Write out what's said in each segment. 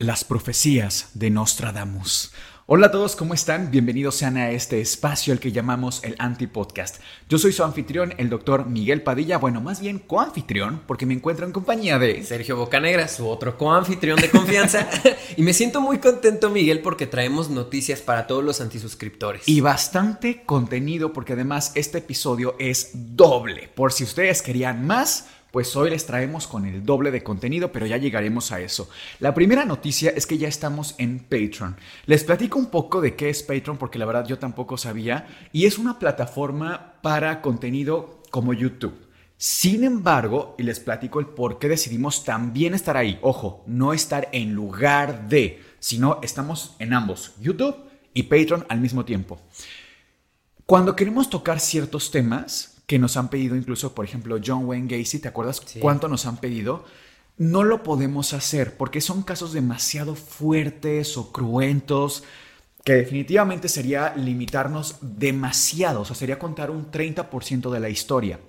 Las profecías de Nostradamus. Hola a todos, ¿cómo están? Bienvenidos sean a este espacio al que llamamos el Antipodcast. Yo soy su anfitrión, el doctor Miguel Padilla, bueno, más bien coanfitrión, porque me encuentro en compañía de... Sergio Bocanegra, su otro coanfitrión de confianza. y me siento muy contento, Miguel, porque traemos noticias para todos los antisuscriptores. Y bastante contenido, porque además este episodio es doble. Por si ustedes querían más, pues hoy les traemos con el doble de contenido, pero ya llegaremos a eso. La primera noticia es que ya estamos en Patreon. Les platico un poco de qué es Patreon, porque la verdad yo tampoco sabía, y es una plataforma para contenido como YouTube. Sin embargo, y les platico el por qué decidimos también estar ahí. Ojo, no estar en lugar de, sino estamos en ambos, YouTube y Patreon al mismo tiempo. Cuando queremos tocar ciertos temas, que nos han pedido incluso, por ejemplo, John Wayne Gacy, ¿te acuerdas cuánto nos han pedido? No lo podemos hacer porque son casos demasiado fuertes o cruentos que definitivamente sería limitarnos demasiado, o sea, sería contar un 30% de la historia.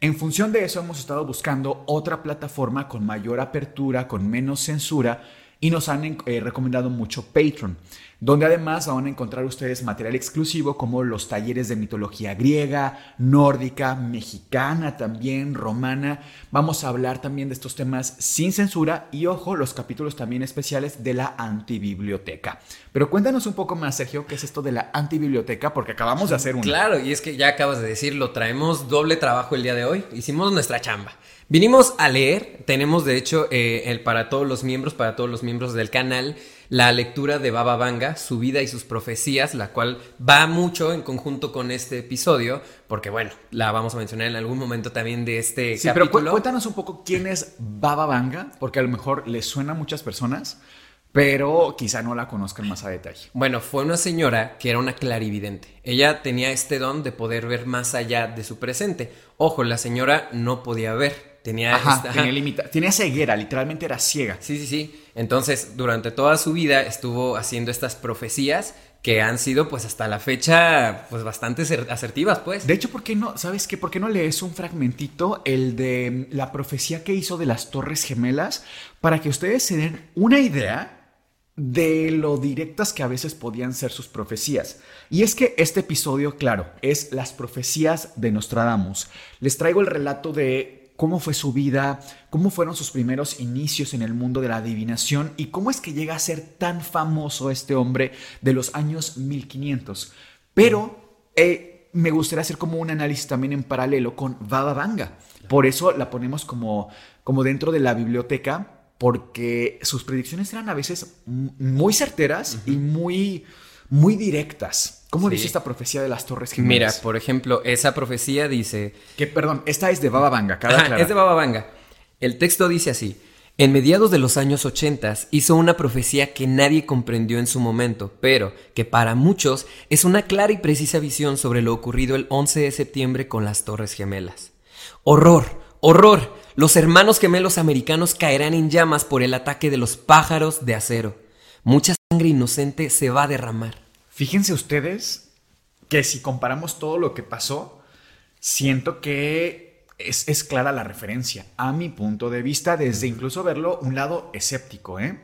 En función de eso hemos estado buscando otra plataforma con mayor apertura, con menos censura y nos han eh, recomendado mucho Patreon, donde además van a encontrar ustedes material exclusivo como los talleres de mitología griega, nórdica, mexicana también, romana. Vamos a hablar también de estos temas sin censura y ojo, los capítulos también especiales de la antibiblioteca. Pero cuéntanos un poco más, Sergio, qué es esto de la antibiblioteca, porque acabamos de hacer un... Claro, y es que ya acabas de decirlo, traemos doble trabajo el día de hoy, hicimos nuestra chamba. Vinimos a leer, tenemos de hecho eh, el, para todos los miembros, para todos los miembros del canal, la lectura de Baba Vanga, su vida y sus profecías, la cual va mucho en conjunto con este episodio, porque bueno, la vamos a mencionar en algún momento también de este sí, Pero cuéntanos un poco quién es Baba Vanga, porque a lo mejor le suena a muchas personas, pero quizá no la conozcan más a detalle. Bueno, fue una señora que era una clarividente. Ella tenía este don de poder ver más allá de su presente. Ojo, la señora no podía ver, Tenía, tenía, ceguera, literalmente era ciega. Sí, sí, sí. Entonces, durante toda su vida estuvo haciendo estas profecías que han sido, pues, hasta la fecha, pues, bastante asertivas, pues. De hecho, ¿por qué no, sabes qué? ¿Por qué no lees un fragmentito, el de la profecía que hizo de las Torres Gemelas, para que ustedes se den una idea de lo directas que a veces podían ser sus profecías. Y es que este episodio, claro, es las profecías de Nostradamus. Les traigo el relato de cómo fue su vida, cómo fueron sus primeros inicios en el mundo de la adivinación y cómo es que llega a ser tan famoso este hombre de los años 1500. Pero eh, me gustaría hacer como un análisis también en paralelo con Baba Vanga. Por eso la ponemos como, como dentro de la biblioteca, porque sus predicciones eran a veces muy certeras y muy, muy directas. ¿Cómo dice esta profecía de las Torres Gemelas? Mira, por ejemplo, esa profecía dice... Que, perdón, esta es de Baba Vanga, Es de Baba Vanga. El texto dice así. En mediados de los años 80 hizo una profecía que nadie comprendió en su momento, pero que para muchos es una clara y precisa visión sobre lo ocurrido el 11 de septiembre con las Torres Gemelas. Horror, horror. Los hermanos gemelos americanos caerán en llamas por el ataque de los pájaros de acero. Mucha sangre inocente se va a derramar. Fíjense ustedes que si comparamos todo lo que pasó, siento que es, clara la referencia, a mi punto de vista, desde incluso verlo un lado escéptico. ¿eh?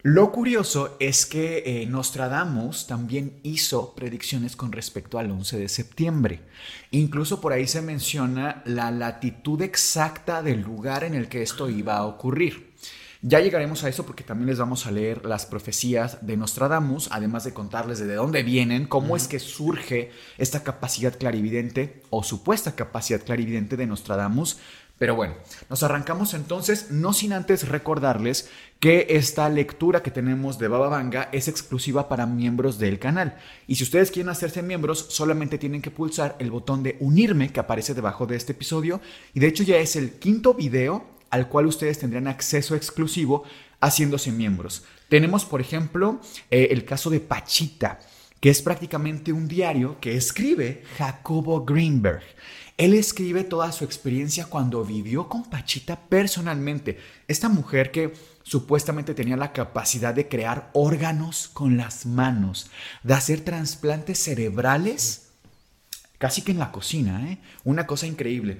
Lo curioso es que eh, Nostradamus también hizo predicciones con respecto al 11 de septiembre. Incluso por ahí se menciona la latitud exacta del lugar en el que esto iba a ocurrir. Ya llegaremos a eso porque también les vamos a leer las profecías de Nostradamus, además de contarles de dónde vienen, cómo es que surge esta capacidad clarividente o supuesta capacidad clarividente de Nostradamus. Pero bueno, nos arrancamos entonces, no sin antes recordarles que esta lectura que tenemos de Baba Vanga es exclusiva para miembros del canal. Y si ustedes quieren hacerse miembros, solamente tienen que pulsar el botón de unirme que aparece debajo de este episodio. Y de hecho ya es el quinto video al cual ustedes tendrían acceso exclusivo haciéndose miembros. Tenemos, por ejemplo, eh, el caso de Pachita, que es prácticamente un diario que escribe Jacobo Greenberg. Él escribe toda su experiencia cuando vivió con Pachita personalmente. Esta mujer que supuestamente tenía la capacidad de crear órganos con las manos, de hacer trasplantes cerebrales, casi que en la cocina, ¿eh? Una cosa increíble.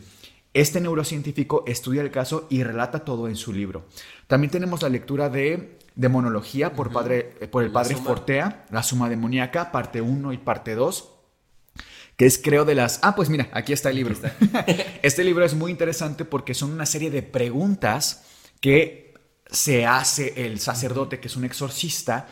Este neurocientífico estudia el caso y relata todo en su libro. También tenemos la lectura de Demonología por, padre, eh, por el padre Fortea, La Suma Demoníaca, parte 1 y parte 2 que es creo de las... Ah, pues mira, aquí está el libro. este libro es muy interesante porque son una serie de preguntas que se hace el sacerdote, que es un exorcista,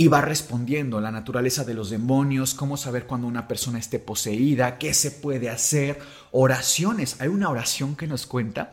y va respondiendo la naturaleza de los demonios, cómo saber cuando una persona esté poseída, qué se puede hacer, oraciones. Hay una oración que nos cuenta